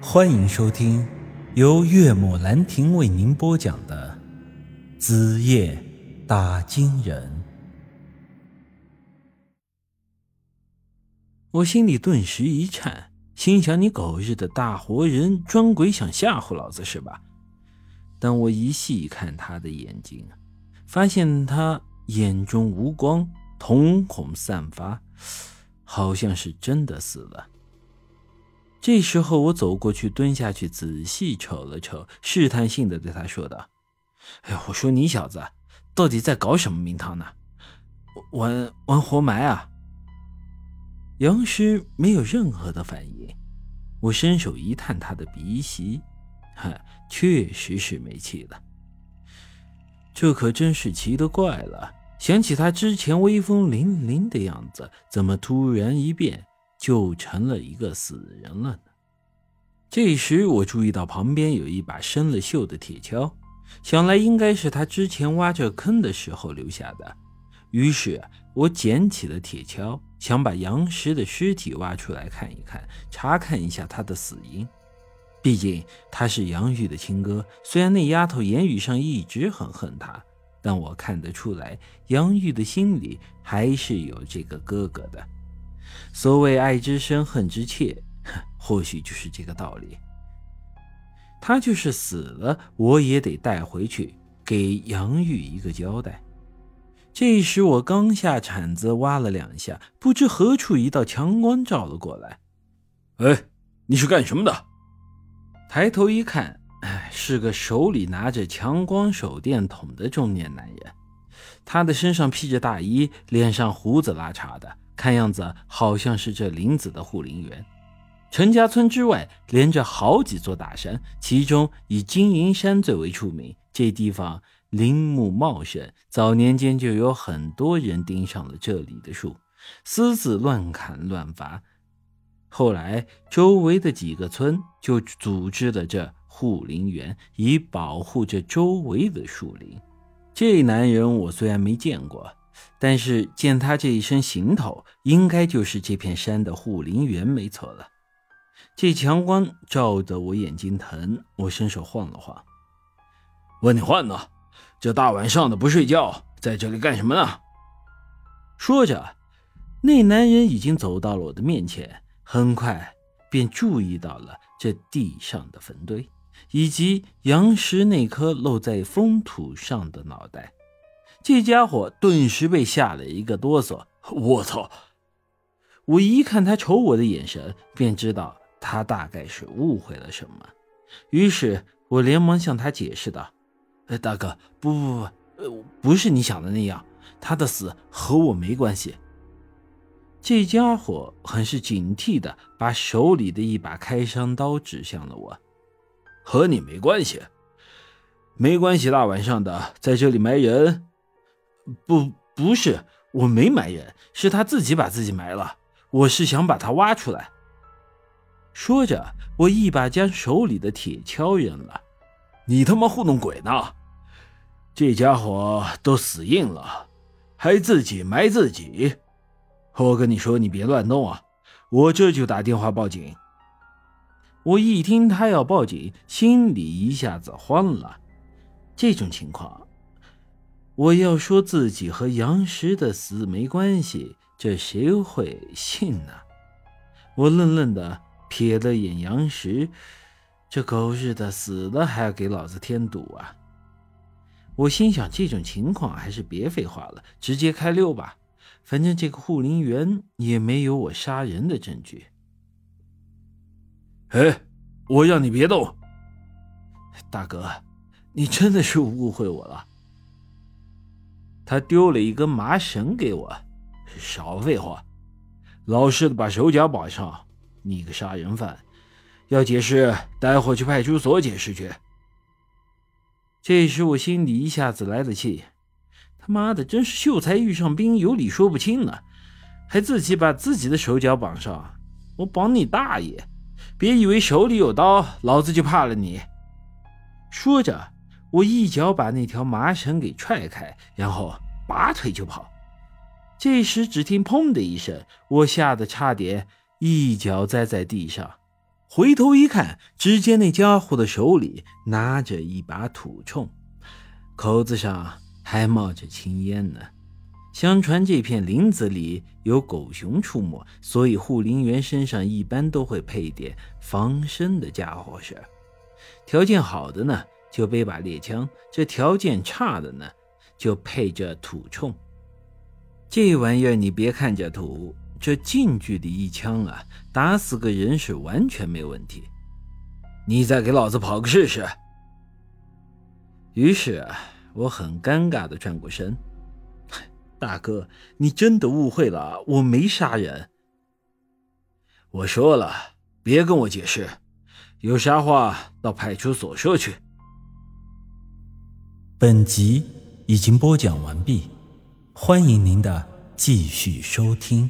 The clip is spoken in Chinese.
欢迎收听由岳母兰亭为您播讲的《子夜打金人》。我心里顿时一颤，心想：你狗日的大活人，装鬼想吓唬老子是吧？但我一细看他的眼睛，发现他眼中无光，瞳孔散发，好像是真的死了。这时候，我走过去，蹲下去，仔细瞅了瞅，试探性的对他说道：“哎，我说你小子，到底在搞什么名堂呢？玩玩活埋啊？”杨师没有任何的反应。我伸手一探他的鼻息，哈，确实是没气了。这可真是奇了怪了。想起他之前威风凛凛的样子，怎么突然一变？就成了一个死人了呢。这时我注意到旁边有一把生了锈的铁锹，想来应该是他之前挖这坑的时候留下的。于是我捡起了铁锹，想把杨石的尸体挖出来看一看，查看一下他的死因。毕竟他是杨玉的亲哥，虽然那丫头言语上一直很恨他，但我看得出来，杨玉的心里还是有这个哥哥的。所谓爱之深，恨之切，或许就是这个道理。他就是死了，我也得带回去给杨玉一个交代。这时我刚下铲子挖了两下，不知何处一道强光照了过来。哎，你是干什么的？抬头一看，哎，是个手里拿着强光手电筒的中年男人。他的身上披着大衣，脸上胡子拉碴的。看样子好像是这林子的护林员。陈家村之外连着好几座大山，其中以金银山最为出名。这地方林木茂盛，早年间就有很多人盯上了这里的树，私自乱砍乱伐。后来周围的几个村就组织了这护林员，以保护这周围的树林。这男人我虽然没见过。但是见他这一身行头，应该就是这片山的护林员，没错了。这强光照得我眼睛疼，我伸手晃了晃，问你话呢？这大晚上的不睡觉，在这里干什么呢？说着，那男人已经走到了我的面前，很快便注意到了这地上的坟堆，以及杨石那颗露在封土上的脑袋。这家伙顿时被吓了一个哆嗦。我操！我一看他瞅我的眼神，便知道他大概是误会了什么。于是我连忙向他解释道：“哎，大哥，不不不，呃，不是你想的那样，他的死和我没关系。”这家伙很是警惕的把手里的一把开山刀指向了我：“和你没关系，没关系。大晚上的在这里埋人。”不，不是，我没埋人，是他自己把自己埋了。我是想把他挖出来。说着，我一把将手里的铁锹扔了。你他妈糊弄鬼呢？这家伙都死硬了，还自己埋自己。我跟你说，你别乱动啊！我这就打电话报警。我一听他要报警，心里一下子慌了。这种情况。我要说自己和杨石的死没关系，这谁会信呢？我愣愣的瞥了眼杨石，这狗日的死了还要给老子添堵啊！我心想，这种情况还是别废话了，直接开溜吧。反正这个护林员也没有我杀人的证据。哎，我让你别动，大哥，你真的是误会我了。他丢了一根麻绳给我，少废话，老实的把手脚绑上。你个杀人犯，要解释，待会去派出所解释去。这时我心里一下子来了气，他妈的，真是秀才遇上兵，有理说不清呢，还自己把自己的手脚绑上。我绑你大爷！别以为手里有刀，老子就怕了你。说着。我一脚把那条麻绳给踹开，然后拔腿就跑。这时，只听“砰”的一声，我吓得差点一脚栽在地上。回头一看，只见那家伙的手里拿着一把土铳，口子上还冒着青烟呢。相传这片林子里有狗熊出没，所以护林员身上一般都会配点防身的家伙事。条件好的呢，就背把猎枪；这条件差的呢，就配着土铳。这玩意儿你别看着土，这近距离一枪啊，打死个人是完全没问题。你再给老子跑个试试。于是，我很尴尬的转过身。大哥，你真的误会了，我没杀人。我说了，别跟我解释，有啥话到派出所说去。本集已经播讲完毕，欢迎您的继续收听。